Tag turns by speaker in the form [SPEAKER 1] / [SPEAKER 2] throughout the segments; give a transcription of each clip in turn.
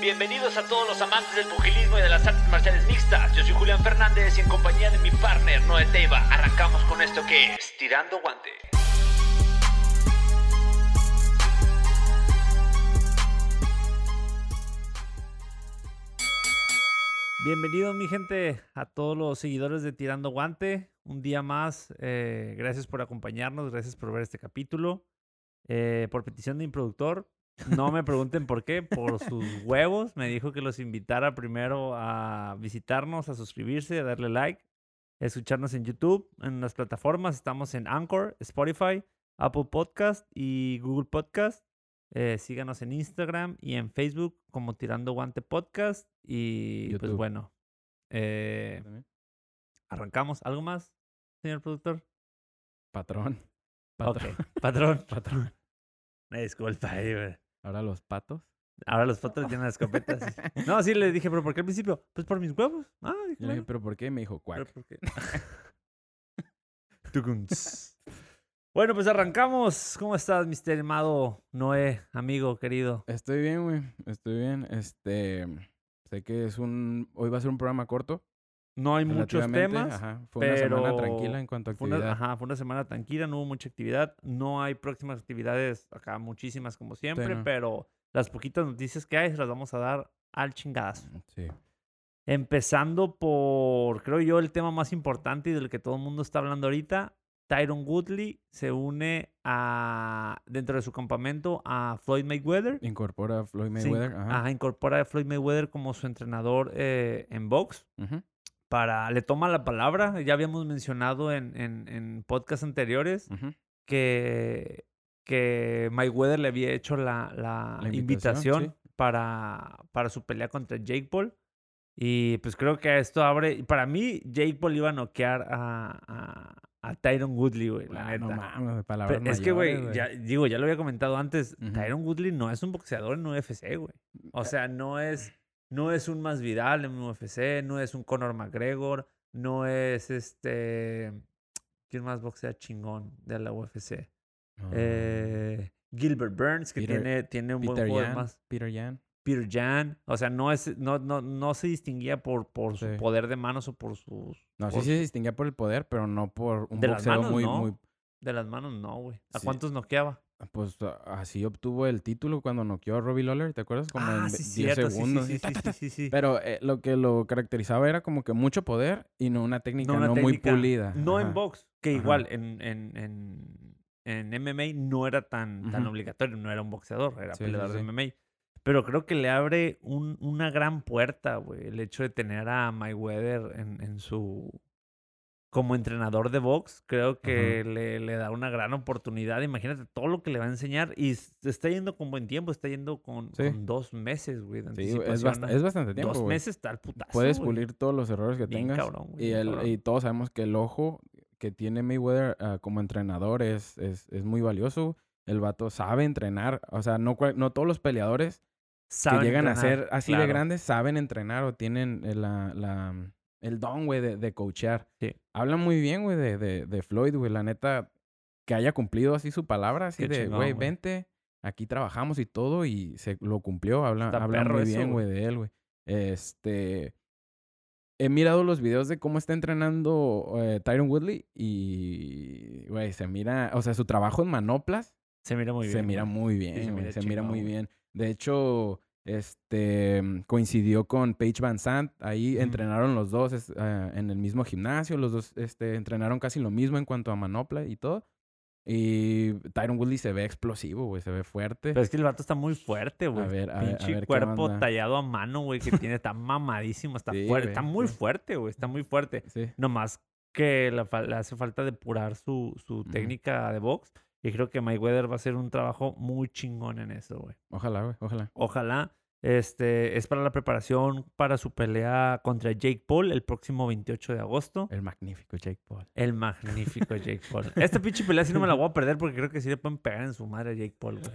[SPEAKER 1] Bienvenidos a todos los amantes del pugilismo y de las artes marciales mixtas. Yo soy Julián Fernández y en compañía de mi partner Noé Teiva arrancamos con esto que es Tirando Guante.
[SPEAKER 2] Bienvenido mi gente a todos los seguidores de Tirando Guante. Un día más. eh, gracias por acompañarnos, gracias por ver este capítulo. Eh, por petición de mi productor, no me pregunten por qué, por sus huevos. Me dijo que los invitara primero a visitarnos, a suscribirse, a darle like, a escucharnos en YouTube, en las plataformas. Estamos en Anchor, Spotify, Apple Podcast y Google Podcast. Eh, síganos en Instagram y en Facebook como Tirando Guante Podcast. Y pues bueno, eh, arrancamos. ¿Algo más, señor productor?
[SPEAKER 3] Patrón. Patrón.
[SPEAKER 2] patrón.
[SPEAKER 3] Patrón.
[SPEAKER 2] Me disculpa ahí, güey.
[SPEAKER 3] Ahora los patos.
[SPEAKER 2] Ahora los patos tienen las escopetas. No, sí le dije, pero ¿por qué al principio? Pues por mis huevos. Ah, dije,
[SPEAKER 3] Yo le dije,
[SPEAKER 2] bueno,
[SPEAKER 3] ¿pero por qué? Me dijo,
[SPEAKER 2] pero
[SPEAKER 3] cuac.
[SPEAKER 2] ¿por qué? Tucuns. bueno, pues arrancamos. ¿Cómo estás, Mr. Amado Noé, amigo querido?
[SPEAKER 3] Estoy bien, güey. Estoy bien. Este. Sé que es un. Hoy va a ser un programa corto.
[SPEAKER 2] No hay muchos temas.
[SPEAKER 3] Ajá. Fue una semana tranquila en cuanto a
[SPEAKER 2] Fue una,
[SPEAKER 3] actividad.
[SPEAKER 2] ajá, fue una semana tranquila, no hubo mucha actividad. No hay próximas actividades acá, muchísimas como siempre,
[SPEAKER 3] no.
[SPEAKER 2] pero las poquitas noticias que hay se las vamos a dar al chingadazo.
[SPEAKER 3] Sí.
[SPEAKER 2] Empezando por, creo yo, el tema más importante y del que todo el mundo está hablando ahorita. Tyron Woodley se une a, dentro de su campamento a Floyd Mayweather.
[SPEAKER 3] Incorpora a Floyd
[SPEAKER 2] Sí,
[SPEAKER 3] Mayweather. Ajá.
[SPEAKER 2] Ajá, incorpora a Floyd Mayweather como su entrenador eh, en box.
[SPEAKER 3] Ujú.
[SPEAKER 2] Para, le toma la palabra. Ya habíamos mencionado en, en, en podcasts anteriores que, que Mayweather le había hecho la, la
[SPEAKER 3] La
[SPEAKER 2] invitación,
[SPEAKER 3] invitación,
[SPEAKER 2] para, para su pelea contra Jake Paul. Y pues creo que esto abre. Para mí, Jake Paul iba a noquear a, a, a Tyron Woodley, güey, la
[SPEAKER 3] Ah,
[SPEAKER 2] neta.
[SPEAKER 3] no mames,
[SPEAKER 2] Pero
[SPEAKER 3] palabras
[SPEAKER 2] es que, güey, ya, digo, ya lo había comentado antes.
[SPEAKER 3] Ujú.
[SPEAKER 2] Tyron Woodley no es un boxeador en UFC, güey. O sea, no es, no es un más Vidal en UFC, no es un Conor McGregor, no es este. ¿Quién más boxea chingón de la UFC?
[SPEAKER 3] No.
[SPEAKER 2] Eh, Gilbert Burns, que
[SPEAKER 3] Peter-
[SPEAKER 2] tiene, tiene un buen
[SPEAKER 3] Peter
[SPEAKER 2] juego
[SPEAKER 3] Yan.
[SPEAKER 2] más.
[SPEAKER 3] Peter Yan.
[SPEAKER 2] Peter Jan. O sea, no, es, no, no, no se distinguía por, por su poder de manos o por sus.
[SPEAKER 3] No, sí se distinguía por el poder, pero no por un
[SPEAKER 2] De las
[SPEAKER 3] boxeo
[SPEAKER 2] manos,
[SPEAKER 3] muy,
[SPEAKER 2] no.
[SPEAKER 3] muy.
[SPEAKER 2] De las manos, no, güey. ¿A
[SPEAKER 3] Sí.
[SPEAKER 2] cuántos noqueaba?
[SPEAKER 3] Pues así obtuvo el título cuando noqueó a Robbie Lawler, ¿te acuerdas? Como en
[SPEAKER 2] ah,
[SPEAKER 3] ve-
[SPEAKER 2] sí,
[SPEAKER 3] 10
[SPEAKER 2] cierto. Sí,
[SPEAKER 3] segundos.
[SPEAKER 2] sí, sí.
[SPEAKER 3] Pero eh, lo que lo caracterizaba era como que mucho poder y no una técnica no,
[SPEAKER 2] una
[SPEAKER 3] muy
[SPEAKER 2] técnica-
[SPEAKER 3] pulida.
[SPEAKER 2] No en box, que
[SPEAKER 3] Ajá.
[SPEAKER 2] igual en, en, en, en MMA no era tan, tan obligatorio, no era un boxeador, era peleador de. MMA. Pero creo que le abre un- una gran puerta, güey, el hecho de tener a Mayweather en, en su... Como entrenador de box, creo que le, le da una gran oportunidad. Imagínate todo lo que le va a enseñar. Y está yendo con buen tiempo, está yendo con,
[SPEAKER 3] Sí.
[SPEAKER 2] con dos meses, güey. de
[SPEAKER 3] Sí, es, bast- es bastante tiempo.
[SPEAKER 2] Dos
[SPEAKER 3] güey.
[SPEAKER 2] meses está el putazo.
[SPEAKER 3] Puedes
[SPEAKER 2] güey.
[SPEAKER 3] pulir todos los errores que
[SPEAKER 2] Bien
[SPEAKER 3] tengas.
[SPEAKER 2] cabrón, güey,
[SPEAKER 3] y,
[SPEAKER 2] bien
[SPEAKER 3] el,
[SPEAKER 2] cabrón.
[SPEAKER 3] y todos sabemos que el ojo que tiene Mayweather ah, como entrenador es, es, es muy valioso. El vato sabe entrenar. O sea, no, no todos los peleadores
[SPEAKER 2] Saben
[SPEAKER 3] que llegan a ser así de grandes saben entrenar o tienen el, la, la- el don, güey, de, de coachear.
[SPEAKER 2] Sí.
[SPEAKER 3] Habla muy bien, güey, de, de, de Floyd, güey. La neta, que haya cumplido así su palabra, así
[SPEAKER 2] Qué
[SPEAKER 3] de, güey, vente, aquí trabajamos y todo, y se lo cumplió. Habla, habla muy
[SPEAKER 2] eso,
[SPEAKER 3] bien,
[SPEAKER 2] güey.
[SPEAKER 3] de él, güey. Este. He mirado los videos de cómo está entrenando eh, Tyron Woodley y, güey, se mira, o sea, su trabajo en manoplas
[SPEAKER 2] Se mira muy bien.
[SPEAKER 3] se mira muy bien, güey.
[SPEAKER 2] mira
[SPEAKER 3] Se mira muy bien. De hecho, este mm, coincidió con Paige Van Sant. Ahí
[SPEAKER 2] Ujú.
[SPEAKER 3] entrenaron los dos es- ah, en el mismo gimnasio. Los dos este, entrenaron casi lo mismo en cuanto a manopla y todo. Y Tyron Woodley se ve explosivo, güey. Se ve fuerte.
[SPEAKER 2] Pero es que el vato está muy fuerte, güey.
[SPEAKER 3] ver, a ver- a
[SPEAKER 2] Pinche
[SPEAKER 3] ver qué
[SPEAKER 2] cuerpo
[SPEAKER 3] onda.
[SPEAKER 2] tallado a mano, güey, que tiene, está mamadísimo, está
[SPEAKER 3] Sí,
[SPEAKER 2] fuerte.
[SPEAKER 3] güey,
[SPEAKER 2] Está muy
[SPEAKER 3] sí.
[SPEAKER 2] fuerte, güey. Está muy fuerte.
[SPEAKER 3] Sí.
[SPEAKER 2] Nomás que fal- le hace falta depurar su, su técnica de box. Y creo que Mayweather va a hacer un trabajo muy chingón en eso, güey.
[SPEAKER 3] Ojalá, güey. Ojalá.
[SPEAKER 2] Ojalá. Este es para la preparación para su pelea contra Jake Paul el próximo 28 de agosto.
[SPEAKER 3] El magnífico Jake Paul.
[SPEAKER 2] El magnífico Jake Paul. Esta pinche pelea sí no me la voy a perder porque creo que sí le pueden pegar en su madre a Jake Paul, güey.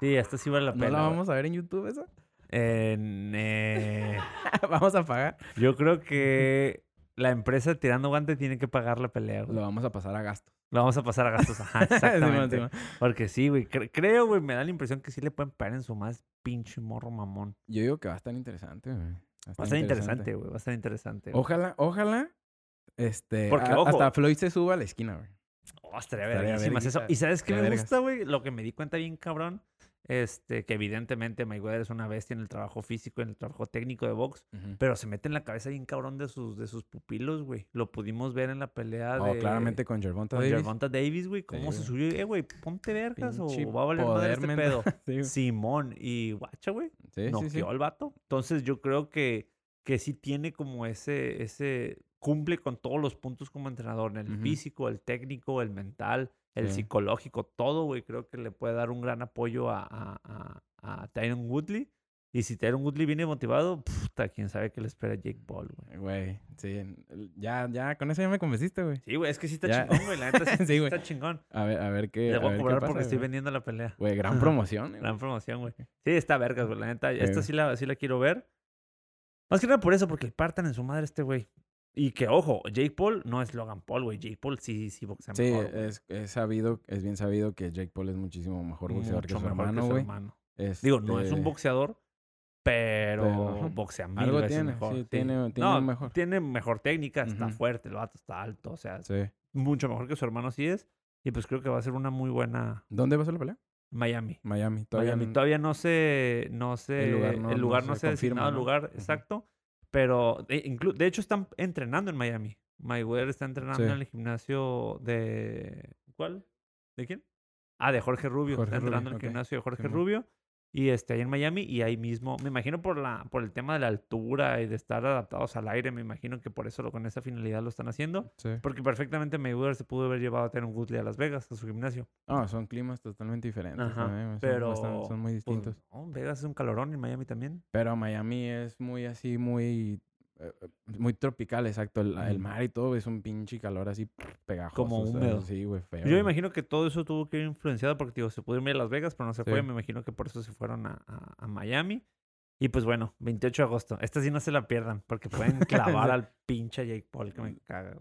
[SPEAKER 2] Sí, esta sí vale la
[SPEAKER 3] ¿No
[SPEAKER 2] pena.
[SPEAKER 3] la
[SPEAKER 2] güey.
[SPEAKER 3] vamos a ver en YouTube esa?
[SPEAKER 2] En, eh,
[SPEAKER 3] vamos a pagar.
[SPEAKER 2] yo creo que la empresa tirando guante tiene que pagar la pelea, güey.
[SPEAKER 3] Lo vamos a pasar a gastos.
[SPEAKER 2] Lo vamos a pasar a gastos. Ajá, exactamente. Porque sí, güey. creo, güey, me da la impresión que sí le pueden pagar en su más pinche morro mamón.
[SPEAKER 3] Yo digo que va a estar interesante, güey.
[SPEAKER 2] Va a estar interesante, güey. Va a estar interesante.
[SPEAKER 3] Ojalá, ojalá. Este. Porque, hasta Floyd se suba a la esquina, güey.
[SPEAKER 2] Oh, estaría, estaría eso. ¿Y sabes qué me gusta, güey? Lo que me di cuenta bien cabrón este, que evidentemente Mayweather es una bestia en el trabajo físico, en el trabajo técnico de box, pero se mete en la cabeza bien cabrón de sus, de sus pupilos, güey. Lo pudimos ver en la pelea
[SPEAKER 3] oh, claramente con Gervonta Davis.
[SPEAKER 2] Gervonta Davis, güey. Cómo se subió. Eh, güey, ponte vergas o va a valer madre este pedo. Simón y guacha, güey. Sí, noqueó al vato. Entonces yo creo que, que sí tiene como ese, ese... Cumple con todos los puntos como entrenador. En el físico, el técnico, el mental el psicológico, todo, güey, creo que le puede dar un gran apoyo a, a, a, Tyron Woodley. Y si Tyron Woodley viene motivado, puta, quién sabe qué le espera a Jake Paul, güey.
[SPEAKER 3] Güey, sí, ya, ya, con eso ya me convenciste, güey.
[SPEAKER 2] Sí, güey, es que sí está chingón, güey, la neta sí, está chingón.
[SPEAKER 3] A ver, a ver qué
[SPEAKER 2] Le voy a, cobrar porque estoy vendiendo la pelea.
[SPEAKER 3] Güey, gran promoción.
[SPEAKER 2] gran promoción, güey. Sí, está vergas, güey, la neta, esta sí la, sí la quiero ver. Más que nada por eso, porque le partan en su madre este güey. Y que, ojo, Jake Paul no es Logan Paul, güey. Jake Paul sí, sí boxea
[SPEAKER 3] sí, mejor. Sí, es, sabido, es bien sabido que Jake Paul es muchísimo mejor boxeador que su hermano, güey.
[SPEAKER 2] Digo, no es un este boxeador, pero, boxea mil Algo
[SPEAKER 3] tiene,
[SPEAKER 2] mejor.
[SPEAKER 3] Sí, tiene, tiene mejor.
[SPEAKER 2] Tiene mejor técnica, está fuerte, el vato está alto, o sea, mucho mejor que su hermano sí es. Y pues creo que va a ser una muy buena...
[SPEAKER 3] ¿Dónde va a ser la pelea?
[SPEAKER 2] Miami.
[SPEAKER 3] Miami, todavía.
[SPEAKER 2] Miami. Todavía no se, no se, el lugar no, el lugar no, se, ha designado el lugar exacto. Pero de, de hecho están entrenando en Miami. Mayweather está entrenando en el gimnasio de... ¿Cuál? ¿De quién? Ah, de Jorge Rubio. está entrenando en el gimnasio de Jorge Rubio. Y este, ahí en Miami. Y ahí mismo, me imagino por, la, por el tema de la altura y de estar adaptados al aire, me imagino que por eso lo, con esa finalidad lo están haciendo. Porque perfectamente Mayweather se pudo haber llevado a tener un Woodley a Las Vegas, a su gimnasio.
[SPEAKER 3] Ah, son climas totalmente diferentes.
[SPEAKER 2] pero
[SPEAKER 3] son, muy pues, distintos.
[SPEAKER 2] Vegas es un calorón y Miami también.
[SPEAKER 3] Pero Miami es muy así, muy muy tropical, exacto. El, mar y todo es un pinche calor así pegajoso.
[SPEAKER 2] Como húmedo.
[SPEAKER 3] sí, güey, feo.
[SPEAKER 2] Yo me imagino que todo eso tuvo que ir influenciado porque, digo, se pudo ir a Las Vegas, pero no se fue. Me imagino que por eso se fueron a, a, Miami. Y pues bueno, 28 de agosto. Esta sí no se la pierdan porque pueden clavar al pinche Jake Paul que me caga.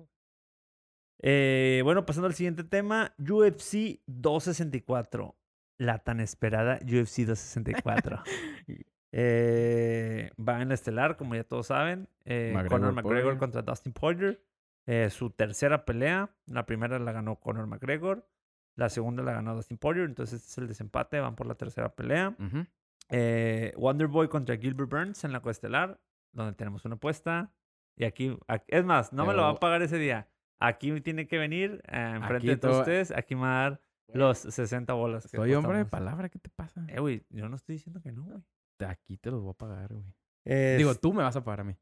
[SPEAKER 2] Eh, bueno, pasando al siguiente tema. UFC 264. La tan esperada UFC 264. Eh, va en la estelar, como ya todos saben. Eh, Conor McGregor contra Dustin Poirier. Eh, su tercera pelea. La primera la ganó Conor McGregor. La segunda la ganó Dustin Poirier. Entonces este es el desempate. Van por la tercera pelea. Eh, Wonderboy contra Gilbert Burns en la coestelar. Donde tenemos una apuesta. Y aquí, es más, no me lo va a pagar ese día. Aquí tiene que venir enfrente de todos ustedes. Aquí me va a dar los 60 bolas.
[SPEAKER 3] Soy hombre de palabra, ¿qué te pasa?
[SPEAKER 2] Eh, güey, yo no estoy diciendo que no, güey.
[SPEAKER 3] Aquí te los voy a pagar, güey. Digo, tú me vas a pagar a mí.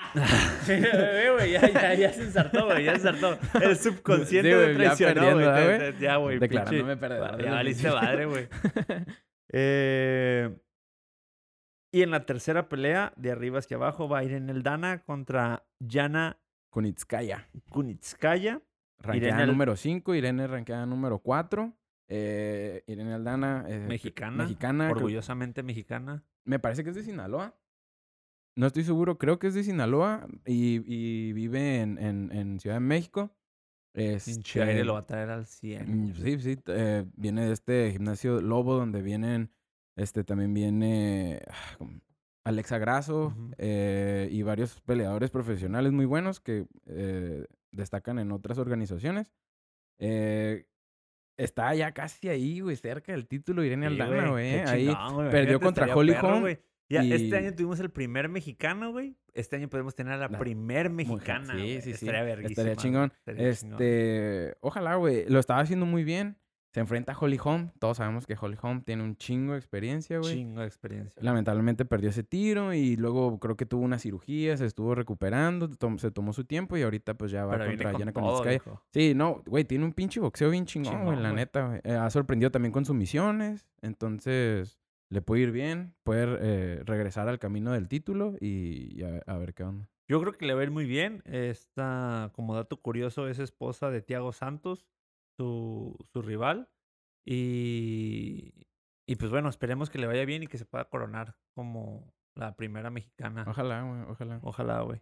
[SPEAKER 2] güey, ya, ya, ya se ensartó, güey, ya se ensartó. El subconsciente de traicionó, güey. Ya, güey.
[SPEAKER 3] Declarándome perdedor.
[SPEAKER 2] Ya valiste madre, güey. eh, y en la tercera pelea, de arriba hacia abajo, va Irene Eldana contra Yana
[SPEAKER 3] Kunitskaya.
[SPEAKER 2] Kunitskaya.
[SPEAKER 3] Ranqueada número 5, Irene ranqueada número 4. Eh, Irene Aldana. Eh,
[SPEAKER 2] mexicana.
[SPEAKER 3] Mexicana.
[SPEAKER 2] Orgullosamente mexicana.
[SPEAKER 3] Me parece que es de Sinaloa. No estoy seguro, creo que es de Sinaloa y, y vive en, en, en, Ciudad de México.
[SPEAKER 2] Este, aire lo va a traer al 100.
[SPEAKER 3] Mm, sí, sí. Eh, viene de este gimnasio Lobo donde vienen, este también viene ah, Alexa Grasso eh, y varios peleadores profesionales muy buenos que eh, destacan en otras organizaciones. Eh, está ya casi ahí, güey, cerca del título Irene Aldana, güey. Ahí perdió contra Holly Holm.
[SPEAKER 2] Ya, este año tuvimos el primer mexicano, güey. Este año podemos tener a la, primer mexicana.
[SPEAKER 3] Sí, sí, sí. Estaría Estaría chingón. este, ojalá, güey. Lo estaba haciendo muy bien. Se enfrenta a Holly Holm. Todos sabemos que Holly Holm tiene un chingo de experiencia, güey.
[SPEAKER 2] Chingo de experiencia.
[SPEAKER 3] Lamentablemente perdió ese tiro y luego creo que tuvo una cirugía, se estuvo recuperando, se tomó su tiempo y ahorita pues ya va contra Yana Konitskaya. Sí, no, güey, tiene un pinche boxeo bien chingón, güey, la neta. Eh, ha sorprendido también con sumisiones, entonces le puede ir bien, puede eh, regresar al camino del título y, a, ver qué onda.
[SPEAKER 2] Yo creo que le va a ir muy bien. Esta, como dato curioso, es esposa de Tiago Santos su, su rival. Y, y pues bueno, esperemos que le vaya bien y que se pueda coronar como la primera mexicana.
[SPEAKER 3] Ojalá, güey, ojalá.
[SPEAKER 2] Ojalá, güey.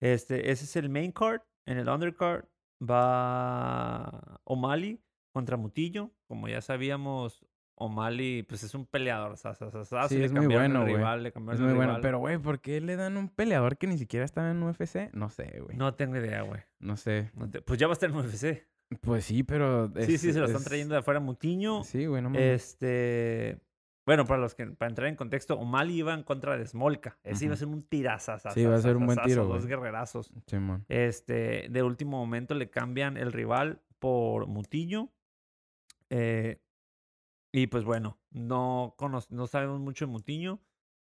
[SPEAKER 2] Este, ese es el main card. En el undercard va O'Malley contra Mutillo. Como ya sabíamos, O'Malley pues es un peleador.
[SPEAKER 3] Sí, es muy bueno, güey. Es muy bueno. Pero, güey, ¿por qué le dan un peleador que ni siquiera estaba en UFC? No sé, güey.
[SPEAKER 2] No tengo idea, güey.
[SPEAKER 3] No sé.
[SPEAKER 2] No te- Pues ya va a estar en UFC.
[SPEAKER 3] Pues sí, pero...
[SPEAKER 2] sí,
[SPEAKER 3] es-
[SPEAKER 2] sí, se lo están
[SPEAKER 3] es-
[SPEAKER 2] trayendo de afuera Mutiño.
[SPEAKER 3] Sí, güey, no mames.
[SPEAKER 2] Este. Bueno, para los que, para entrar en contexto, O'Malley iba en contra de Smolka. Ese iba a ser un tirazazo.
[SPEAKER 3] Sí, iba a ser un buen tiro,
[SPEAKER 2] Dos guerrerazos.
[SPEAKER 3] Simón.
[SPEAKER 2] Este, de último momento le cambian el rival por Mutillo. Eh, y pues bueno, no, no sabemos mucho de Mutillo.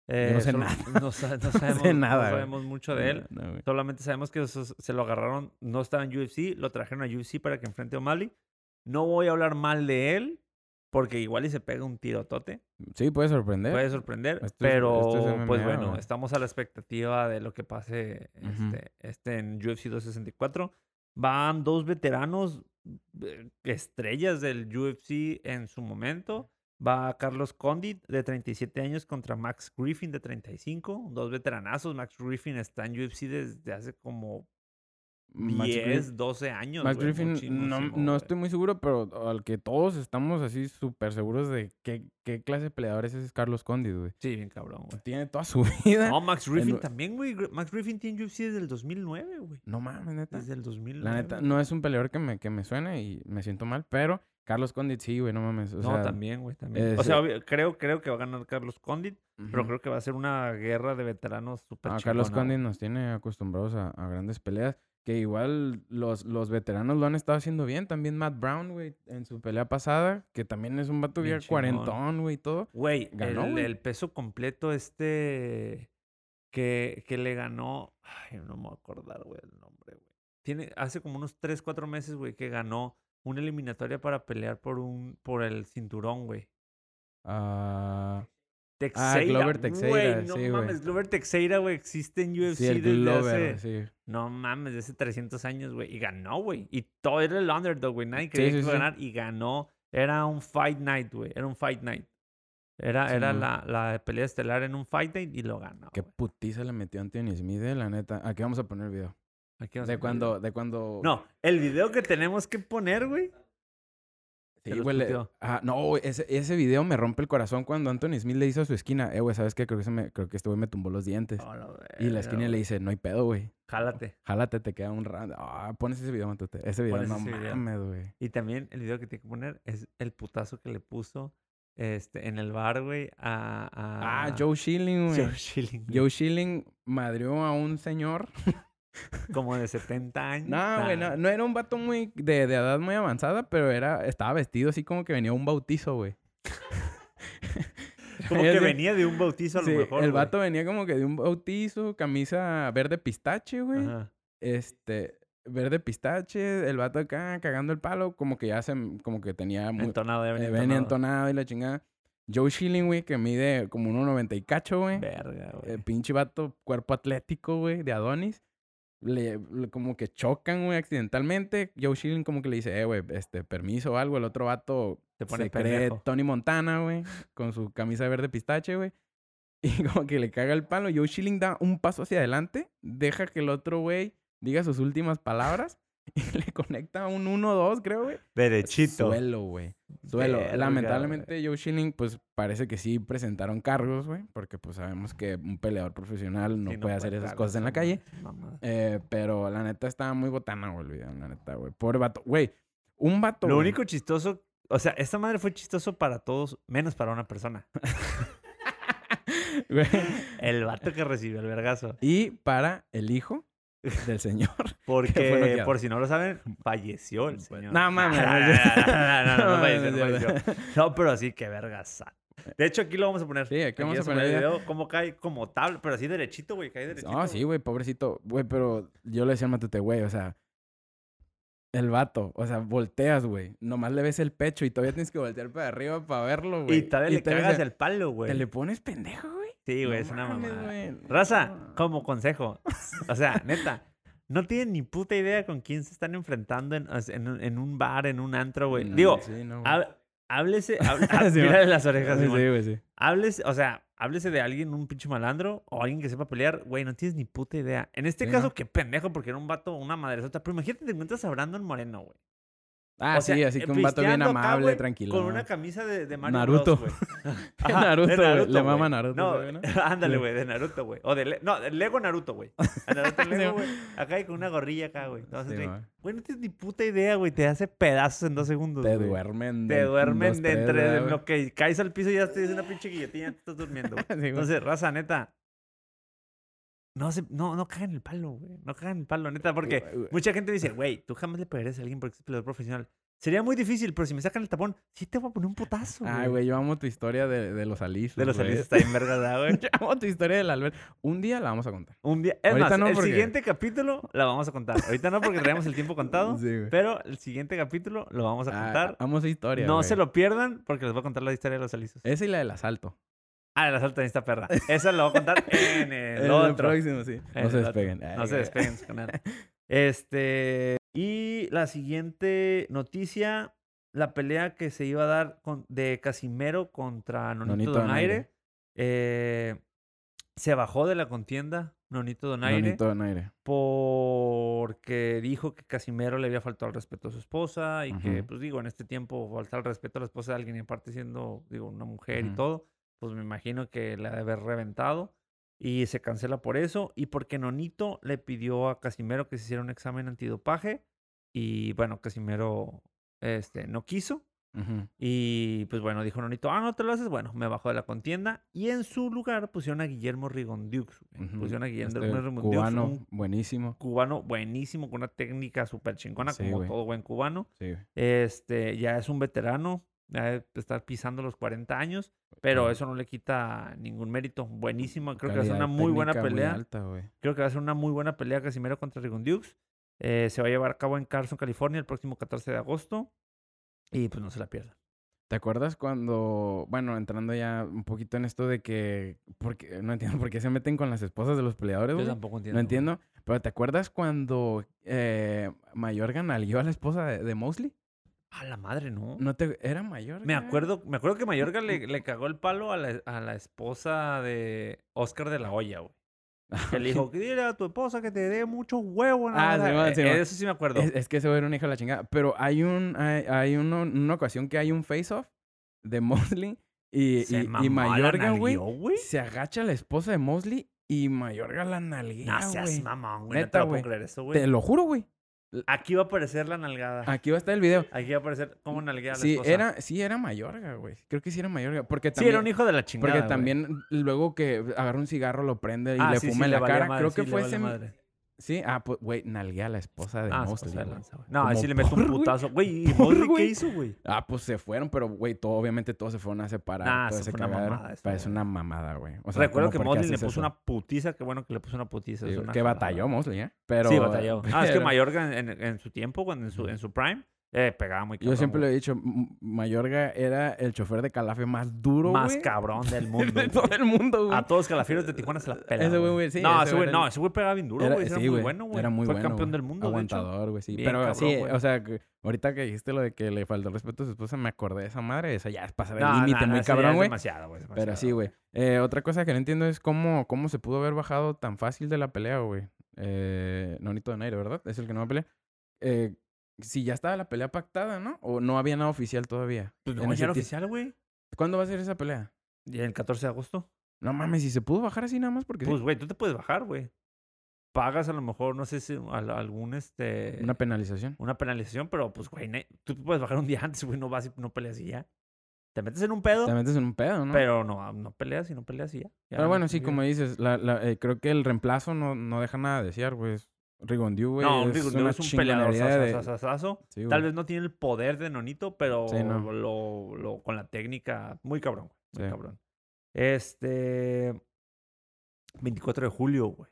[SPEAKER 3] Yo no sé nada.
[SPEAKER 2] No, no
[SPEAKER 3] sé
[SPEAKER 2] sabemos, no
[SPEAKER 3] nada, güey.
[SPEAKER 2] sabemos mucho de él.
[SPEAKER 3] No.
[SPEAKER 2] Solamente sabemos que se lo agarraron, no estaba en UFC, lo trajeron a UFC para que enfrente a O'Malley. No voy a hablar mal de él, porque igual y se pega un tirotote.
[SPEAKER 3] Sí, puede sorprender.
[SPEAKER 2] Puede sorprender,
[SPEAKER 3] Esto es-
[SPEAKER 2] pero
[SPEAKER 3] es
[SPEAKER 2] pues
[SPEAKER 3] MMA,
[SPEAKER 2] bueno,
[SPEAKER 3] güey.
[SPEAKER 2] estamos a la expectativa de lo que pase
[SPEAKER 3] Ujú.
[SPEAKER 2] este, este en UFC 264. Van dos veteranos eh, estrellas del UFC en su momento. Va Carlos Condit de 37 años contra Max Griffin de 35. Dos veteranazos. Max Griffin está en UFC desde hace como
[SPEAKER 3] Max
[SPEAKER 2] 10,
[SPEAKER 3] Griffin-
[SPEAKER 2] 12 años.
[SPEAKER 3] Max Griffin, no, no estoy muy seguro, pero al que todos estamos así súper seguros de qué, qué clase de peleador es ese Carlos Condit, güey.
[SPEAKER 2] Sí, bien cabrón, güey.
[SPEAKER 3] Tiene toda su vida.
[SPEAKER 2] No, Max Griffin también, güey. Max Griffin tiene UFC desde el 2009, güey.
[SPEAKER 3] No mames, neta.
[SPEAKER 2] Desde el 2009.
[SPEAKER 3] La neta, no es un peleador que me, que me suene y me siento mal, pero Carlos Condit sí, güey, no mames. O
[SPEAKER 2] no,
[SPEAKER 3] sea,
[SPEAKER 2] también, güey, también. o
[SPEAKER 3] es-
[SPEAKER 2] sea, obvio- creo, creo que va a ganar Carlos Condit, pero creo que va a ser una guerra de veteranos súper
[SPEAKER 3] Ah, Carlos Condit nos tiene acostumbrados a, a grandes peleas. Que igual los, los veteranos lo han estado haciendo bien. También Matt Brown, güey, en su pelea pasada, que también es un vato
[SPEAKER 2] Bien
[SPEAKER 3] cuarentón, güey, y todo.
[SPEAKER 2] Güey,
[SPEAKER 3] Ganó,
[SPEAKER 2] el peso completo este que, que le ganó, ay, no me voy a acordar, güey, el nombre, güey. Tiene, hace como unos 3, 4 meses, güey, que ganó una eliminatoria para pelear por un, por el cinturón, güey.
[SPEAKER 3] Ah,
[SPEAKER 2] Teixeira,
[SPEAKER 3] Glover Teixeira,
[SPEAKER 2] güey, no
[SPEAKER 3] sí, güey.
[SPEAKER 2] mames, Glover Teixeira, güey, existe en UFC
[SPEAKER 3] sí, el
[SPEAKER 2] desde
[SPEAKER 3] Glover,
[SPEAKER 2] hace...
[SPEAKER 3] sí.
[SPEAKER 2] No mames, de hace 300 años, güey. Y ganó, güey. Y todo era el underdog, güey. Nadie creía que iba a ganar. Y ganó. Era un fight night, güey. Era un fight night. Era, era la, la pelea estelar en un fight night y lo ganó.
[SPEAKER 3] Qué
[SPEAKER 2] güey.
[SPEAKER 3] putiza le metió Anthony Smith, eh, la neta. Aquí vamos a poner el video. De cuando, de cuando...
[SPEAKER 2] No, el video que tenemos que poner, güey.
[SPEAKER 3] Sí, güey, le- ah, no, ese, ese video me rompe el corazón cuando Anthony Smith le hizo a su esquina. Eh, güey, ¿sabes qué? Creo que, se me, creo que este güey me tumbó los dientes.
[SPEAKER 2] Oh,
[SPEAKER 3] y la esquina le dice, no hay pedo, güey.
[SPEAKER 2] Jálate.
[SPEAKER 3] Jálate, te queda un round. Ah, pones ese video, Matute. Ese video,
[SPEAKER 2] Pones
[SPEAKER 3] no
[SPEAKER 2] ese
[SPEAKER 3] mames, güey.
[SPEAKER 2] Y también el video que tiene que poner es el putazo que le puso este, en el bar, güey, a, a...
[SPEAKER 3] Ah, Joe Schilling, güey.
[SPEAKER 2] Joe Schilling, güey.
[SPEAKER 3] Joe Schilling madrió a un señor.
[SPEAKER 2] Como de 70 años.
[SPEAKER 3] No, güey, no, no era un vato muy de, de edad muy avanzada, pero era estaba vestido así como que venía a un bautizo, güey.
[SPEAKER 2] Como que venía de un bautizo a lo
[SPEAKER 3] Sí,
[SPEAKER 2] mejor,
[SPEAKER 3] el
[SPEAKER 2] güey.
[SPEAKER 3] vato venía como que de un bautizo, camisa verde pistache, güey. Este, verde pistache, el vato acá cagando el palo, como que ya se, como que tenía muy,
[SPEAKER 2] Entonado, ya
[SPEAKER 3] eh,
[SPEAKER 2] venía
[SPEAKER 3] venía
[SPEAKER 2] entonado.
[SPEAKER 3] entonado y la chingada. Joe Schilling, güey, que mide como 1.90 y cacho, güey.
[SPEAKER 2] Verga, güey.
[SPEAKER 3] Eh, pinche vato, cuerpo atlético, güey, de Adonis. Le, le- como que chocan, güey, accidentalmente. Joe Schilling como que le dice, eh, güey, este, permiso o algo. El otro vato
[SPEAKER 2] Se pone
[SPEAKER 3] se cree. Tony Montana, güey, con su camisa verde pistache, güey. Y como que le caga el palo. Joe Schilling da un paso hacia adelante, deja que el otro güey diga sus últimas palabras y le conecta un 1-2, creo, güey.
[SPEAKER 2] Derechito.
[SPEAKER 3] Suelo, güey. Suelo.
[SPEAKER 2] Verga,
[SPEAKER 3] Lamentablemente, Joe Schilling, pues parece que sí presentaron cargos, güey. Porque pues sabemos que un peleador profesional no
[SPEAKER 2] Sí,
[SPEAKER 3] puede hacer esas cosas en la calle. Eh, pero la neta estaba muy botana, güey, el video, la neta, güey. Pobre vato. Güey, un vato.
[SPEAKER 2] Lo único chistoso, o sea, esta madre fue chistoso para todos, menos para una persona. El vato que recibió el vergazo.
[SPEAKER 3] Y para el hijo del señor.
[SPEAKER 2] Porque, por si no lo saben, falleció el señor.
[SPEAKER 3] no mames,
[SPEAKER 2] No,
[SPEAKER 3] no
[SPEAKER 2] no, falleció,
[SPEAKER 3] no
[SPEAKER 2] pero así que vergas. De hecho, aquí lo vamos a poner.
[SPEAKER 3] Sí, aquí vamos a poner
[SPEAKER 2] el
[SPEAKER 3] video.
[SPEAKER 2] Cómo cae como tabla, pero así derechito, güey. Cae derechito.
[SPEAKER 3] No, sí, güey, pobrecito. Güey, pero yo le decía al matute, güey, o sea. El vato, o sea, volteas, güey. Nomás le ves el pecho y todavía tienes que voltear para arriba para verlo, güey.
[SPEAKER 2] Y todavía le cagas el palo, güey.
[SPEAKER 3] ¿Te le pones pendejo, güey?
[SPEAKER 2] Sí, güey,
[SPEAKER 3] No
[SPEAKER 2] es una mamada.
[SPEAKER 3] güey.
[SPEAKER 2] Raza, como consejo. O sea, neta, no tienen ni puta idea con quién se están enfrentando en, en un- en un bar, en un antro, güey.
[SPEAKER 3] No,
[SPEAKER 2] Digo,
[SPEAKER 3] sí, no, güey.
[SPEAKER 2] háblese,
[SPEAKER 3] Sí,
[SPEAKER 2] mírale
[SPEAKER 3] man.
[SPEAKER 2] las orejas,
[SPEAKER 3] Sí,
[SPEAKER 2] Simón.
[SPEAKER 3] güey, sí.
[SPEAKER 2] Háblese, o sea, háblese de alguien, un pinche malandro o alguien que sepa pelear, güey, no tienes ni puta idea. En este
[SPEAKER 3] Sí,
[SPEAKER 2] caso,
[SPEAKER 3] ¿no?
[SPEAKER 2] qué pendejo, porque era un vato, una madresota. Pero imagínate, te encuentras a Brandon Moreno, güey.
[SPEAKER 3] Ah,
[SPEAKER 2] O sea,
[SPEAKER 3] sí, así que un vato bien
[SPEAKER 2] acá,
[SPEAKER 3] amable, tranquilo.
[SPEAKER 2] Con una camisa de, de Mario
[SPEAKER 3] Naruto.
[SPEAKER 2] Bros. Ajá,
[SPEAKER 3] Naruto, güey, le mama. Naruto,
[SPEAKER 2] No, ándale, güey, de Naruto, güey. O de... Le- no, de Lego Naruto, güey. A Naruto Lego,
[SPEAKER 3] güey.
[SPEAKER 2] Acá y con una gorrilla acá, güey. Entonces, güey, no tienes ni puta idea, güey. Te hace pedazos en dos segundos,
[SPEAKER 3] Te
[SPEAKER 2] güey.
[SPEAKER 3] duermen.
[SPEAKER 2] Te duermen de entre lo que caes al piso y ya te dice una pinche guillotina, estás durmiendo. güey. Entonces, raza, neta. No, se, no, no cagan el palo, güey. No cagan el palo, neta, porque
[SPEAKER 3] Güey, güey.
[SPEAKER 2] mucha gente dice, güey, tú jamás le pegarías a alguien porque es peleador profesional. Sería muy difícil, pero si me sacan el tapón, sí te voy a poner un putazo,
[SPEAKER 3] Ay, güey, yo amo tu historia de, de los alisos.
[SPEAKER 2] De los
[SPEAKER 3] güey.
[SPEAKER 2] alices está bien verga, ¿verdad, güey.
[SPEAKER 3] Yo amo tu historia del Albert. Un día la vamos a contar.
[SPEAKER 2] Un día. Es
[SPEAKER 3] Ahorita
[SPEAKER 2] más,
[SPEAKER 3] no,
[SPEAKER 2] el
[SPEAKER 3] porque-
[SPEAKER 2] siguiente capítulo la vamos a contar. Ahorita no porque traemos el tiempo contado,
[SPEAKER 3] Sí, güey.
[SPEAKER 2] pero el siguiente capítulo lo vamos a
[SPEAKER 3] Ah,
[SPEAKER 2] contar.
[SPEAKER 3] amo esa historia.
[SPEAKER 2] no se lo pierdan porque les voy a contar la historia de los alisos.
[SPEAKER 3] Esa y la del asalto.
[SPEAKER 2] Ah, la salta de esta perra. Esa la voy a contar en el
[SPEAKER 3] En el
[SPEAKER 2] otro.
[SPEAKER 3] próximo, sí.
[SPEAKER 2] En
[SPEAKER 3] No se despeguen. Ay,
[SPEAKER 2] No se despeguen su canal. Este. Y la siguiente noticia: la pelea que se iba a dar con, de Casimero contra Nonito,
[SPEAKER 3] Nonito
[SPEAKER 2] Donaire.
[SPEAKER 3] Donaire.
[SPEAKER 2] eh, se bajó de la contienda Nonito Donaire
[SPEAKER 3] Nonito Donaire.
[SPEAKER 2] porque dijo que Casimero le había faltado el respeto a su esposa y que, pues digo, en este tiempo faltar el respeto a la esposa de alguien y aparte siendo, digo, una mujer y todo, pues me imagino que le ha de haber reventado y se cancela por eso y porque Nonito le pidió a Casimero que se hiciera un examen antidopaje y bueno, Casimero este, no quiso y pues bueno, dijo Nonito, ah, no te lo haces, bueno, me bajó de la contienda y en su lugar pusieron a Guillermo Rigondiux. Pusieron a Guillermo
[SPEAKER 3] Este
[SPEAKER 2] Rigondiux,
[SPEAKER 3] cubano,
[SPEAKER 2] un
[SPEAKER 3] buenísimo.
[SPEAKER 2] cubano buenísimo, con una técnica súper chingona,
[SPEAKER 3] Sí,
[SPEAKER 2] como
[SPEAKER 3] güey.
[SPEAKER 2] todo buen cubano.
[SPEAKER 3] Sí.
[SPEAKER 2] Este, ya es un veterano, debe estar pisando los 40 años, pero eso no le quita ningún mérito. Buenísimo, creo que va a ser una muy buena
[SPEAKER 3] muy
[SPEAKER 2] pelea.
[SPEAKER 3] alta.
[SPEAKER 2] Creo que va a ser una muy buena pelea Casimero contra Rigondiux. Eh, se va a llevar a cabo en Carson, California, el próximo 14 de agosto. Y pues no se la pierdan.
[SPEAKER 3] ¿Te acuerdas cuando, bueno, entrando ya un poquito en esto de que, porque no entiendo por qué se meten con las esposas de los peleadores,
[SPEAKER 2] Yo tampoco entiendo.
[SPEAKER 3] No entiendo, pero ¿te acuerdas cuando eh, Mayorga nalguió a la esposa de, de Mosley?
[SPEAKER 2] A la madre, ¿no?
[SPEAKER 3] No te, era Mayorga.
[SPEAKER 2] Me acuerdo, me acuerdo que Mayorga le, le cagó el palo a la, a la esposa de Oscar de la Hoya, güey. Que le dijo, que dile a tu esposa que te dé muchos huevos.
[SPEAKER 3] Ah,
[SPEAKER 2] nada".
[SPEAKER 3] Simón,
[SPEAKER 2] Eh,
[SPEAKER 3] Simón.
[SPEAKER 2] Eso sí me acuerdo.
[SPEAKER 3] Es, es que ese güey era un hijo de la chingada. Pero hay un, hay, hay uno- una ocasión que hay un face-off de Mosley y, y, y Mayorga, güey,
[SPEAKER 2] güey.
[SPEAKER 3] se agacha la esposa de Mosley y Mayorga la nalguea,
[SPEAKER 2] No seas
[SPEAKER 3] güey.
[SPEAKER 2] mamón, güey. No te
[SPEAKER 3] Neta, güey.
[SPEAKER 2] creer eso,
[SPEAKER 3] Te
[SPEAKER 2] güey.
[SPEAKER 3] lo juro, güey.
[SPEAKER 2] Aquí va a aparecer la nalgada.
[SPEAKER 3] Aquí va a estar el video.
[SPEAKER 2] Aquí va a aparecer cómo nalguea a la
[SPEAKER 3] Sí,
[SPEAKER 2] esposa.
[SPEAKER 3] era, sí, era Mayorga, güey. Creo que sí era Mayorga. Porque
[SPEAKER 2] Sí,
[SPEAKER 3] también,
[SPEAKER 2] era un hijo de la chingada,
[SPEAKER 3] Porque
[SPEAKER 2] güey.
[SPEAKER 3] también luego que agarra un cigarro, lo prende y
[SPEAKER 2] Ah,
[SPEAKER 3] le
[SPEAKER 2] sí, sí,
[SPEAKER 3] fuma en la cara.
[SPEAKER 2] madre,
[SPEAKER 3] Creo
[SPEAKER 2] sí,
[SPEAKER 3] que fue ese...
[SPEAKER 2] madre.
[SPEAKER 3] Sí, ah, pues, güey, nalguea a la esposa de
[SPEAKER 2] Ah, se
[SPEAKER 3] Mosley,
[SPEAKER 2] lanza. No, ahí sí le meto un putazo. Güey, ¿y Mosley qué hizo, güey?
[SPEAKER 3] Ah, pues se fueron, pero, güey, todo, obviamente todos se fueron a separar.
[SPEAKER 2] Nah,
[SPEAKER 3] todo ese
[SPEAKER 2] fue una mamada,
[SPEAKER 3] Parece una mamada, güey. O sea,
[SPEAKER 2] Recuerdo
[SPEAKER 3] ¿cómo
[SPEAKER 2] que Mosley le puso
[SPEAKER 3] eso?
[SPEAKER 2] una putiza. Qué bueno que le puso una putiza.
[SPEAKER 3] Sí,
[SPEAKER 2] es una
[SPEAKER 3] que batalló. Mosley, ¿eh? Pero,
[SPEAKER 2] Sí, batalló. Ah, es que Mayorga en, en- en su tiempo, cuando en su, en su prime, eh, pegaba muy cabrón.
[SPEAKER 3] Yo siempre lo
[SPEAKER 2] güey.
[SPEAKER 3] he dicho, Mayorga era el chofer de Calafia más duro, güey.
[SPEAKER 2] Más cabrón del mundo.
[SPEAKER 3] de todo el mundo, güey.
[SPEAKER 2] A todos los calafieros de Tijuana se la pela.
[SPEAKER 3] Ese güey, güey, sí,
[SPEAKER 2] No,
[SPEAKER 3] ese
[SPEAKER 2] güey, no, ese güey pegaba bien duro,
[SPEAKER 3] Era-
[SPEAKER 2] güey. Era,
[SPEAKER 3] sí,
[SPEAKER 2] muy
[SPEAKER 3] güey,
[SPEAKER 2] bueno, güey.
[SPEAKER 3] Era muy
[SPEAKER 2] Fue
[SPEAKER 3] bueno.
[SPEAKER 2] campeón
[SPEAKER 3] güey.
[SPEAKER 2] del mundo, de.
[SPEAKER 3] Aguantador, güey, sí.
[SPEAKER 2] Bien
[SPEAKER 3] Pero
[SPEAKER 2] cabrón,
[SPEAKER 3] sí,
[SPEAKER 2] güey.
[SPEAKER 3] o sea, que ahorita que dijiste lo de que le faltó el respeto a su esposa, me acordé de esa madre. Eso ya es pasar el
[SPEAKER 2] No,
[SPEAKER 3] límite
[SPEAKER 2] no, no,
[SPEAKER 3] muy
[SPEAKER 2] ya
[SPEAKER 3] cabrón,
[SPEAKER 2] es
[SPEAKER 3] güey.
[SPEAKER 2] demasiado, güey.
[SPEAKER 3] Pero
[SPEAKER 2] demasiado,
[SPEAKER 3] sí, güey. Eh, otra cosa que no entiendo es cómo, cómo se pudo haber bajado tan fácil de la pelea, güey. Eh, Nonito Donaire, ¿verdad? Es el que no va a pelear. Eh, si ya estaba la pelea pactada, ¿no? O no había nada oficial todavía.
[SPEAKER 2] Pues no, ya era oficial, güey.
[SPEAKER 3] ¿Cuándo va a ser esa pelea?
[SPEAKER 2] El 14 de agosto.
[SPEAKER 3] No mames, si se pudo bajar así nada más porque.
[SPEAKER 2] Pues, güey, tú te puedes bajar, güey. Pagas a lo mejor, no sé si al- algún, este...
[SPEAKER 3] Una penalización.
[SPEAKER 2] una penalización, pero pues, güey, tú te puedes bajar un día antes, güey, no vas y no peleas y ya. Te metes en un pedo,
[SPEAKER 3] Te metes en un pedo, ¿no?
[SPEAKER 2] pero no, no peleas y no peleas y ya. Ya
[SPEAKER 3] Pero bueno,
[SPEAKER 2] no-
[SPEAKER 3] sí, como dices, la, la- eh, creo que el reemplazo no, no deja nada de desear, güey. Rigondeau, güey.
[SPEAKER 2] No,
[SPEAKER 3] es una
[SPEAKER 2] es un peleador
[SPEAKER 3] de-. Sí,
[SPEAKER 2] Tal
[SPEAKER 3] güey.
[SPEAKER 2] vez no tiene el poder de Nonito, pero
[SPEAKER 3] Sí, no.
[SPEAKER 2] lo, lo- con la técnica, muy cabrón, muy
[SPEAKER 3] Sí.
[SPEAKER 2] cabrón. Este, 24 de julio, güey.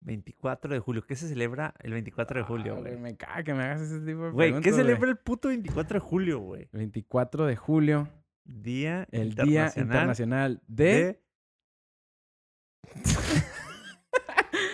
[SPEAKER 2] 24 de julio. ¿Qué se celebra el 24 de julio,
[SPEAKER 3] Ah,
[SPEAKER 2] güey?
[SPEAKER 3] Me caga que me hagas ese tipo de
[SPEAKER 2] Güey, ¿qué
[SPEAKER 3] güey.
[SPEAKER 2] celebra el puto 24 de julio, güey?
[SPEAKER 3] 24 de julio,
[SPEAKER 2] Día
[SPEAKER 3] el Día Internacional de...
[SPEAKER 2] de...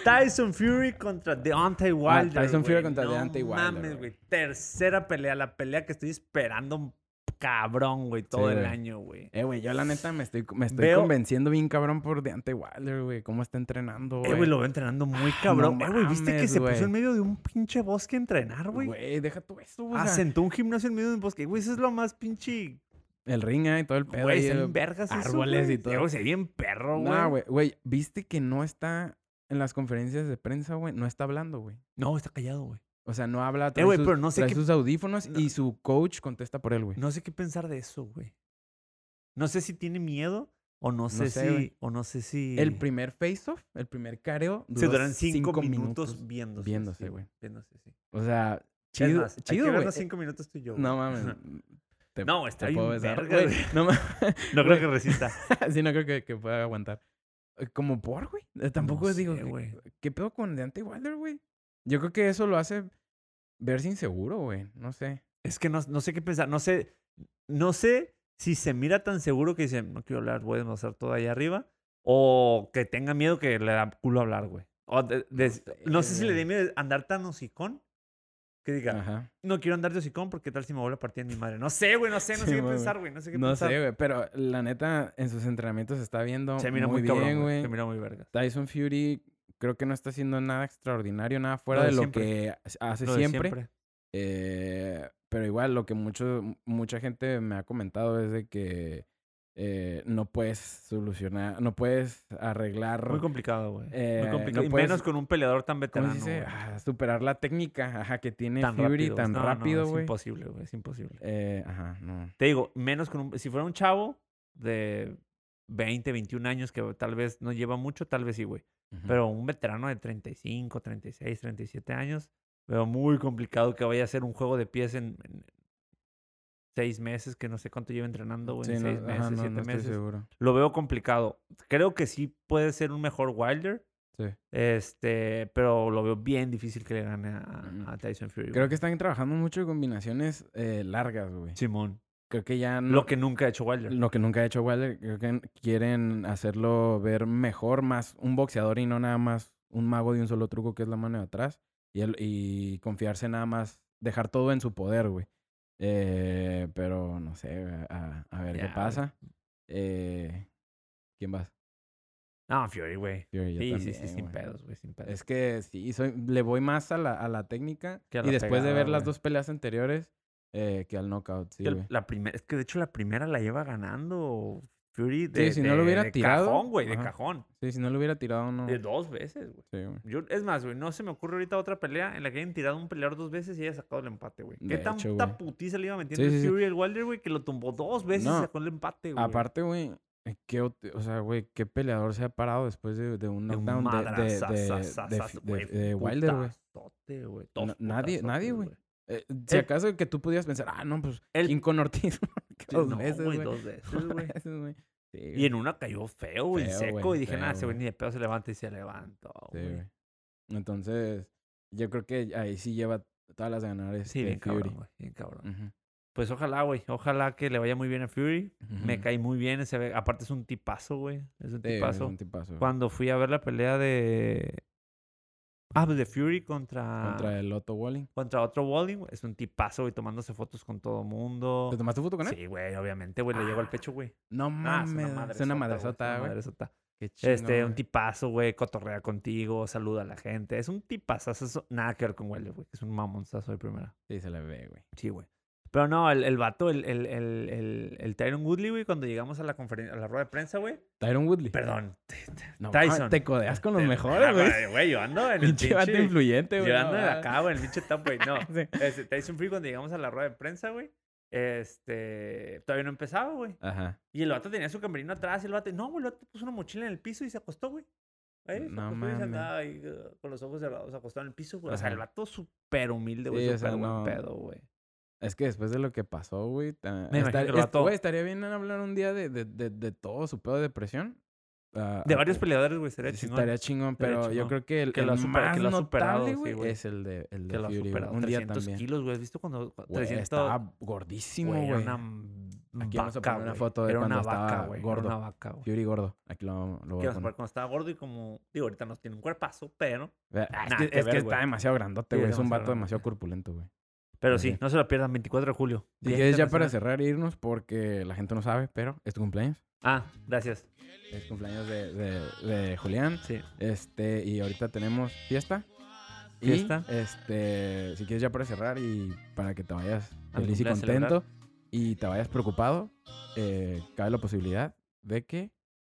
[SPEAKER 2] Tyson Fury contra Deontay Wilder.
[SPEAKER 3] Ah, Tyson Fury contra
[SPEAKER 2] no
[SPEAKER 3] Deontay Wilder,
[SPEAKER 2] mames,
[SPEAKER 3] güey.
[SPEAKER 2] Tercera pelea, la pelea que estoy esperando cabrón, güey, todo
[SPEAKER 3] Sí,
[SPEAKER 2] el año, güey.
[SPEAKER 3] Eh, güey, yo la neta me estoy, me estoy
[SPEAKER 2] Veo-
[SPEAKER 3] convenciendo bien cabrón por Deante Wilder, güey. ¿Cómo está entrenando,
[SPEAKER 2] Eh,
[SPEAKER 3] güey?
[SPEAKER 2] lo veo entrenando muy cabrón.
[SPEAKER 3] no
[SPEAKER 2] eh, güey, ¿viste que se puso en medio de un pinche bosque a entrenar, güey?
[SPEAKER 3] Güey, deja tú eso, güey. o
[SPEAKER 2] Ah,
[SPEAKER 3] sea,
[SPEAKER 2] sentó un gimnasio en medio de un bosque. Güey, eso es lo más pinche...
[SPEAKER 3] el ring ahí, todo el pedo.
[SPEAKER 2] Güey, se
[SPEAKER 3] eh,
[SPEAKER 2] vergas
[SPEAKER 3] árboles y todo.
[SPEAKER 2] Güey, se ve bien perro, güey.
[SPEAKER 3] No, güey, güey, ¿viste que no está en las conferencias de prensa, güey? No está hablando, güey.
[SPEAKER 2] No, está callado, güey.
[SPEAKER 3] O sea, no habla, trae,
[SPEAKER 2] güey,
[SPEAKER 3] sus,
[SPEAKER 2] pero no sé
[SPEAKER 3] trae
[SPEAKER 2] qué-
[SPEAKER 3] sus audífonos
[SPEAKER 2] no-
[SPEAKER 3] y su coach contesta por él, güey.
[SPEAKER 2] No sé qué pensar de eso, güey. No sé si tiene miedo o no sé,
[SPEAKER 3] sé,
[SPEAKER 2] si... O no sé si...
[SPEAKER 3] El primer face-off, el primer careo,
[SPEAKER 2] Se duran cinco, minutos, viéndose.
[SPEAKER 3] viéndose,
[SPEAKER 2] sí,
[SPEAKER 3] güey.
[SPEAKER 2] Viéndose, sí.
[SPEAKER 3] O sea, chido,
[SPEAKER 2] más,
[SPEAKER 3] chido, güey.
[SPEAKER 2] vernos cinco minutos tú y yo.
[SPEAKER 3] No mames. te-
[SPEAKER 2] No, está bien verga.
[SPEAKER 3] No mames.
[SPEAKER 2] No creo que resista.
[SPEAKER 3] sí, no creo que, que pueda aguantar. Eh, Como por, güey. Eh, Tampoco
[SPEAKER 2] No
[SPEAKER 3] digo,
[SPEAKER 2] sé,
[SPEAKER 3] ¿qué-
[SPEAKER 2] güey.
[SPEAKER 3] ¿qué pedo con Deante Wilder, güey? Yo creo que eso lo hace verse inseguro, güey. No sé.
[SPEAKER 2] Es que no, no sé qué pensar. No sé, no sé si se mira tan seguro que dice, no quiero hablar, voy a demostrar todo ahí arriba. O que tenga miedo que le da culo hablar, güey. O de- de-
[SPEAKER 3] sé,
[SPEAKER 2] no sé si le dé miedo andar tan hocicón. Que diga,
[SPEAKER 3] Ajá.
[SPEAKER 2] no quiero andar de hocicón porque tal si me vuelve a partir en mi madre. No sé, güey, no sé, no
[SPEAKER 3] Sí,
[SPEAKER 2] sé qué
[SPEAKER 3] güey.
[SPEAKER 2] pensar, güey. No sé qué
[SPEAKER 3] No
[SPEAKER 2] pensar.
[SPEAKER 3] sé, güey. Pero la neta, en sus entrenamientos se está viendo
[SPEAKER 2] Se mira
[SPEAKER 3] muy,
[SPEAKER 2] muy, cabrón,
[SPEAKER 3] bien,
[SPEAKER 2] güey. Se mira muy verga.
[SPEAKER 3] Tyson Fury creo que no está haciendo nada extraordinario, nada fuera
[SPEAKER 2] Lo
[SPEAKER 3] de,
[SPEAKER 2] de
[SPEAKER 3] lo
[SPEAKER 2] siempre.
[SPEAKER 3] que hace
[SPEAKER 2] Lo de
[SPEAKER 3] siempre. Eh, pero igual lo que mucho, mucha gente me ha comentado es de que eh, no puedes solucionar, no puedes arreglar,
[SPEAKER 2] Muy complicado, güey.
[SPEAKER 3] Eh,
[SPEAKER 2] muy complicado.
[SPEAKER 3] no
[SPEAKER 2] y
[SPEAKER 3] puedes-
[SPEAKER 2] menos con un peleador tan
[SPEAKER 3] ¿cómo
[SPEAKER 2] veterano.
[SPEAKER 3] se dice?
[SPEAKER 2] güey.
[SPEAKER 3] Ah, superar la técnica ajá, que tiene
[SPEAKER 2] tan
[SPEAKER 3] Fury
[SPEAKER 2] rápido.
[SPEAKER 3] tan
[SPEAKER 2] No, no,
[SPEAKER 3] rápido,
[SPEAKER 2] es
[SPEAKER 3] güey.
[SPEAKER 2] imposible, güey. Es imposible.
[SPEAKER 3] Eh, ajá, no.
[SPEAKER 2] Te digo, menos con un... Si fuera un chavo de 20, 21 años que tal vez no lleva mucho, tal vez sí, güey. Pero un veterano de 35, 36, 37 años, veo muy complicado que vaya a hacer un juego de pies en, en seis meses, que no sé cuánto lleva entrenando, güey.
[SPEAKER 3] Sí,
[SPEAKER 2] en
[SPEAKER 3] no,
[SPEAKER 2] seis
[SPEAKER 3] ajá,
[SPEAKER 2] meses,
[SPEAKER 3] no,
[SPEAKER 2] siete
[SPEAKER 3] no estoy
[SPEAKER 2] meses.
[SPEAKER 3] seguro.
[SPEAKER 2] Lo veo complicado. Creo que sí puede ser un mejor Wilder.
[SPEAKER 3] Sí.
[SPEAKER 2] Este, pero lo veo bien difícil que le gane a,
[SPEAKER 3] Mm.
[SPEAKER 2] a Tyson Fury.
[SPEAKER 3] Creo
[SPEAKER 2] güey.
[SPEAKER 3] que están trabajando mucho en combinaciones eh, largas, güey.
[SPEAKER 2] Simón.
[SPEAKER 3] Creo que ya no,
[SPEAKER 2] Lo que nunca ha hecho Wilder.
[SPEAKER 3] Lo que nunca ha hecho Wilder, creo que quieren hacerlo ver mejor, más un boxeador y no nada más un mago de un solo truco que es la mano de atrás. Y, el- y confiarse nada más, dejar todo en su poder, güey. Eh, pero no sé, a, a ver qué pasa. Eh, ¿Quién vas?
[SPEAKER 2] No, Fury, güey. Sí, sí,
[SPEAKER 3] también,
[SPEAKER 2] sí, sin
[SPEAKER 3] güey.
[SPEAKER 2] pedos, güey, sin pedos.
[SPEAKER 3] Es que sí, soy, le voy más a la, a la técnica.
[SPEAKER 2] Que a
[SPEAKER 3] y después de ver las dos peleas anteriores, eh, que al knockout, sí,
[SPEAKER 2] Que la primera, es que de hecho la primera la lleva ganando Fury de,
[SPEAKER 3] Sí, si no lo hubiera
[SPEAKER 2] de
[SPEAKER 3] tirado,
[SPEAKER 2] cajón, güey, de cajón.
[SPEAKER 3] Sí, si no lo hubiera tirado, no.
[SPEAKER 2] De dos veces, güey.
[SPEAKER 3] Sí, güey.
[SPEAKER 2] Yo, es más, güey, no se me ocurre ahorita otra pelea en la que hayan tirado un peleador dos veces y haya sacado el empate, güey. ¿Qué tanta putiza le iba metiendo
[SPEAKER 3] Sí,
[SPEAKER 2] el
[SPEAKER 3] sí.
[SPEAKER 2] Fury al Wilder, güey, que lo tumbó dos veces
[SPEAKER 3] No,
[SPEAKER 2] y sacó el empate, güey?
[SPEAKER 3] Aparte, güey, eh, ¿qué o sea, güey, ¿qué peleador se ha parado después de, de un knockdown de, de, de, Wilder, güey? nadie- nadie, güey. Eh, si
[SPEAKER 2] El-
[SPEAKER 3] acaso que tú pudieras pensar, ah, no, pues,
[SPEAKER 2] El-
[SPEAKER 3] King con Ortiz. dos
[SPEAKER 2] no,
[SPEAKER 3] veces,
[SPEAKER 2] güey,
[SPEAKER 3] güey.
[SPEAKER 2] dos veces, güey.
[SPEAKER 3] Sí,
[SPEAKER 2] Y en una cayó feo, güey, seco.
[SPEAKER 3] güey,
[SPEAKER 2] y dije,
[SPEAKER 3] feo,
[SPEAKER 2] nada, ese güey ni de pedo se levanta y se levantó,
[SPEAKER 3] Sí,
[SPEAKER 2] güey.
[SPEAKER 3] Entonces, yo creo que ahí sí lleva todas las de ganar este
[SPEAKER 2] Sí, bien
[SPEAKER 3] Fury.
[SPEAKER 2] cabrón, güey, bien cabrón.
[SPEAKER 3] Ujú,
[SPEAKER 2] Pues ojalá, güey, ojalá que le vaya muy bien a Fury. Me cae muy bien, ese, aparte es un tipazo, güey. Es un
[SPEAKER 3] Sí, es un tipazo.
[SPEAKER 2] Cuando fui a ver la pelea de... Ah, pues de Fury contra...
[SPEAKER 3] Contra el Otto Walling.
[SPEAKER 2] contra otro Walling. Es un tipazo, güey, tomándose fotos con todo mundo.
[SPEAKER 3] ¿Te tomaste foto con él?
[SPEAKER 2] Sí, güey, obviamente, güey, le llegó al pecho, güey.
[SPEAKER 3] No
[SPEAKER 2] Ah,
[SPEAKER 3] mames. es una madresota, güey.
[SPEAKER 2] madresota.
[SPEAKER 3] Qué
[SPEAKER 2] Este,
[SPEAKER 3] chingón,
[SPEAKER 2] un tipazo, güey, cotorrea contigo, saluda a la gente. Es un tipazo, eso, nada que ver con Wilder, güey. Es un mamonzazo de primera.
[SPEAKER 3] Sí, se le ve, güey.
[SPEAKER 2] Sí, güey. Pero no, el, el vato, el, el, el, el, el Tyron Woodley, güey, cuando llegamos a la conferencia, a la rueda de prensa, güey.
[SPEAKER 3] Tyron Woodley.
[SPEAKER 2] Perdón.
[SPEAKER 3] No,
[SPEAKER 2] Tyson.
[SPEAKER 3] mames, te codeas con los mejores,
[SPEAKER 2] ah,
[SPEAKER 3] güey.
[SPEAKER 2] Güey, yo ando en el
[SPEAKER 3] Pinche vato influyente, güey.
[SPEAKER 2] Yo ando acá, güey, el pinche top, güey. No.
[SPEAKER 3] Sí.
[SPEAKER 2] Este, Tyson Fury, cuando llegamos a la rueda de prensa, güey, este, todavía no empezaba, güey.
[SPEAKER 3] Ajá.
[SPEAKER 2] Y el vato tenía su camerino atrás y el vato, no, güey, el vato puso una mochila en el piso y se acostó, güey. Ahí,
[SPEAKER 3] No
[SPEAKER 2] acostó y se
[SPEAKER 3] mames.
[SPEAKER 2] andaba ahí, uh, con los ojos cerrados, acostado en el piso, güey. O sea, el vato súper humilde, güey,
[SPEAKER 3] Sí, o sea,
[SPEAKER 2] buen
[SPEAKER 3] no-
[SPEAKER 2] pedo, güey.
[SPEAKER 3] Es que después de lo que pasó, güey. ta-
[SPEAKER 2] Me imagino
[SPEAKER 3] estar-
[SPEAKER 2] que el
[SPEAKER 3] est-
[SPEAKER 2] vato-
[SPEAKER 3] güey, estaría bien hablar un día de, de, de, de todo su pedo de depresión. Ah,
[SPEAKER 2] De
[SPEAKER 3] ah,
[SPEAKER 2] varios
[SPEAKER 3] eh,
[SPEAKER 2] peleadores, güey, sería
[SPEAKER 3] sí,
[SPEAKER 2] chingón.
[SPEAKER 3] estaría chingón, pero yo creo que el,
[SPEAKER 2] Que lo ha
[SPEAKER 3] el
[SPEAKER 2] super-
[SPEAKER 3] más
[SPEAKER 2] que lo ha superado,
[SPEAKER 3] notable, güey, es el de, el de
[SPEAKER 2] que lo
[SPEAKER 3] Fury,
[SPEAKER 2] superado.
[SPEAKER 3] Un día
[SPEAKER 2] 300
[SPEAKER 3] también.
[SPEAKER 2] kilos, güey. ¿Has visto cuando
[SPEAKER 3] Güey,
[SPEAKER 2] 300?
[SPEAKER 3] estaba gordísimo,
[SPEAKER 2] güey, era una
[SPEAKER 3] Aquí vamos a
[SPEAKER 2] vaca,
[SPEAKER 3] poner una
[SPEAKER 2] güey.
[SPEAKER 3] foto de
[SPEAKER 2] Era
[SPEAKER 3] cuando
[SPEAKER 2] vaca,
[SPEAKER 3] estaba
[SPEAKER 2] güey.
[SPEAKER 3] gordo.
[SPEAKER 2] Era una vaca, güey.
[SPEAKER 3] Fury gordo. Aquí lo, lo voy a
[SPEAKER 2] vamos a
[SPEAKER 3] poner.
[SPEAKER 2] poner cuando estaba gordo y como... Digo, ahorita no tiene un cuerpazo, pero...
[SPEAKER 3] Ah, es que,
[SPEAKER 2] que
[SPEAKER 3] es que
[SPEAKER 2] ver,
[SPEAKER 3] está demasiado grandote, güey. Es un vato demasiado corpulento, güey.
[SPEAKER 2] Pero sí, no se lo pierdan, 24 de julio.
[SPEAKER 3] Si
[SPEAKER 2] Día
[SPEAKER 3] quieres ya para cerrar e irnos, porque la gente no sabe, pero es tu cumpleaños.
[SPEAKER 2] Ah, gracias.
[SPEAKER 3] Es cumpleaños de, de, de Julián.
[SPEAKER 2] Sí.
[SPEAKER 3] Este, y ahorita tenemos fiesta.
[SPEAKER 2] Fiesta.
[SPEAKER 3] Y, este, si quieres ya para cerrar y para que te vayas feliz y contento y te vayas preocupado, eh, cabe la posibilidad de que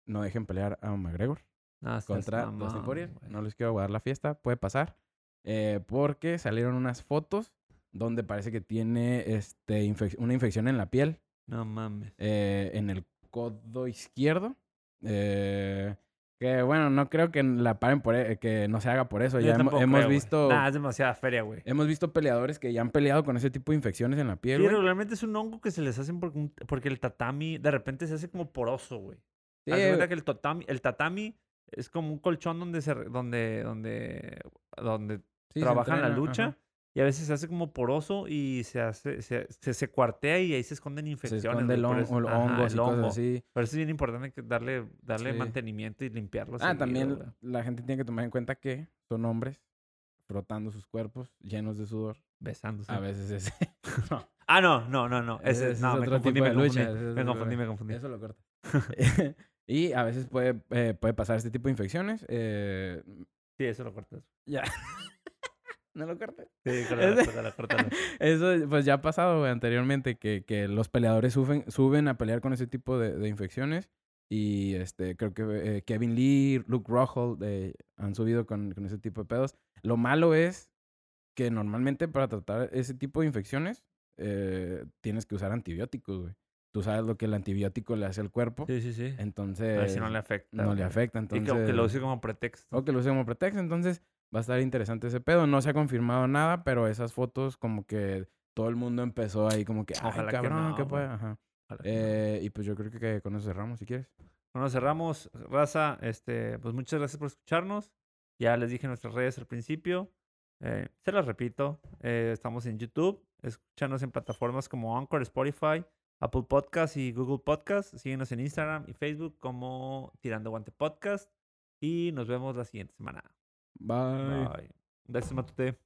[SPEAKER 3] no dejen pelear a McGregor
[SPEAKER 2] No,
[SPEAKER 3] contra Dustin Poirier. No les quiero guardar la fiesta, puede pasar. eh, porque salieron unas fotos donde parece que tiene este, infec- una infección en la piel,
[SPEAKER 2] No mames.
[SPEAKER 3] eh, en el codo izquierdo. eh, que bueno, no creo que la paren por e- que no se haga por eso.
[SPEAKER 2] Yo
[SPEAKER 3] ya hemos
[SPEAKER 2] creo,
[SPEAKER 3] visto
[SPEAKER 2] Nah, es demasiada feria, güey.
[SPEAKER 3] hemos visto peleadores que ya han peleado con ese tipo de infecciones en la piel,
[SPEAKER 2] Sí, regularmente es un hongo que se les hacen porque, porque el tatami de repente se hace como poroso, güey.
[SPEAKER 3] Sí,
[SPEAKER 2] Haz cuenta que el tatami, el tatami es como un colchón donde se donde donde donde
[SPEAKER 3] sí,
[SPEAKER 2] trabajan la lucha
[SPEAKER 3] ajá.
[SPEAKER 2] Y a veces se hace como poroso y se hace se, se, se cuartea y ahí se esconden
[SPEAKER 3] Se
[SPEAKER 2] infecciones.
[SPEAKER 3] esconde el,
[SPEAKER 2] güey, por
[SPEAKER 3] hon-
[SPEAKER 2] eso-
[SPEAKER 3] el
[SPEAKER 2] ajá,
[SPEAKER 3] hongos y
[SPEAKER 2] el
[SPEAKER 3] cosas
[SPEAKER 2] hongo.
[SPEAKER 3] así.
[SPEAKER 2] Por eso es bien importante darle darle
[SPEAKER 3] Sí.
[SPEAKER 2] mantenimiento y limpiarlo.
[SPEAKER 3] Ah,
[SPEAKER 2] seguido,
[SPEAKER 3] también
[SPEAKER 2] güey.
[SPEAKER 3] la gente tiene que tomar en cuenta que son hombres frotando sus cuerpos llenos de sudor.
[SPEAKER 2] besándose.
[SPEAKER 3] A veces es... no,
[SPEAKER 2] Ah, no, no, no, no.
[SPEAKER 3] Ese-
[SPEAKER 2] no,
[SPEAKER 3] es
[SPEAKER 2] me
[SPEAKER 3] otro
[SPEAKER 2] confundí,
[SPEAKER 3] tipo
[SPEAKER 2] me
[SPEAKER 3] de
[SPEAKER 2] confundí. Me confundí, me confundí.
[SPEAKER 3] eso lo corta. y a veces puede, eh, puede pasar este tipo de infecciones. eh,
[SPEAKER 2] Sí, eso lo cortas.
[SPEAKER 3] ya. No lo cortes.
[SPEAKER 2] Sí, córtalo, córtalo, córtalo.
[SPEAKER 3] Eso pues ya ha pasado güey, anteriormente que, que los peleadores suben, suben a pelear con ese tipo de, de infecciones y este creo que eh, Kevin Lee, Luke Rockhold eh, han subido con, con ese tipo de pedos. Lo malo es que normalmente para tratar ese tipo de infecciones eh, tienes que usar antibióticos, güey. Tú sabes lo que el antibiótico le hace al cuerpo,
[SPEAKER 2] Sí, sí, sí. A
[SPEAKER 3] entonces
[SPEAKER 2] ver si no le afecta.
[SPEAKER 3] no le afecta.
[SPEAKER 2] Y
[SPEAKER 3] Entonces,
[SPEAKER 2] que, aunque lo use como pretexto.
[SPEAKER 3] o que lo use como pretexto. Entonces va a estar interesante ese pedo. No se ha confirmado nada, pero esas fotos como que todo el mundo empezó ahí como que, ay,
[SPEAKER 2] Ojalá que
[SPEAKER 3] cabrón,
[SPEAKER 2] no,
[SPEAKER 3] ¿qué puede? Ajá.
[SPEAKER 2] No.
[SPEAKER 3] Eh, y pues yo creo que con eso cerramos, si quieres.
[SPEAKER 2] Bueno, cerramos, raza. Este, pues muchas gracias por escucharnos. Ya les dije nuestras redes al principio. Eh, se las repito. eh, estamos en YouTube. Escúchanos en plataformas como Anchor, Spotify, Apple Podcast y Google Podcast. Síguenos en Instagram y Facebook como Tirando Guante Podcast. Y nos vemos la siguiente semana.
[SPEAKER 3] Bye.
[SPEAKER 2] Bye. Gracias, Matute.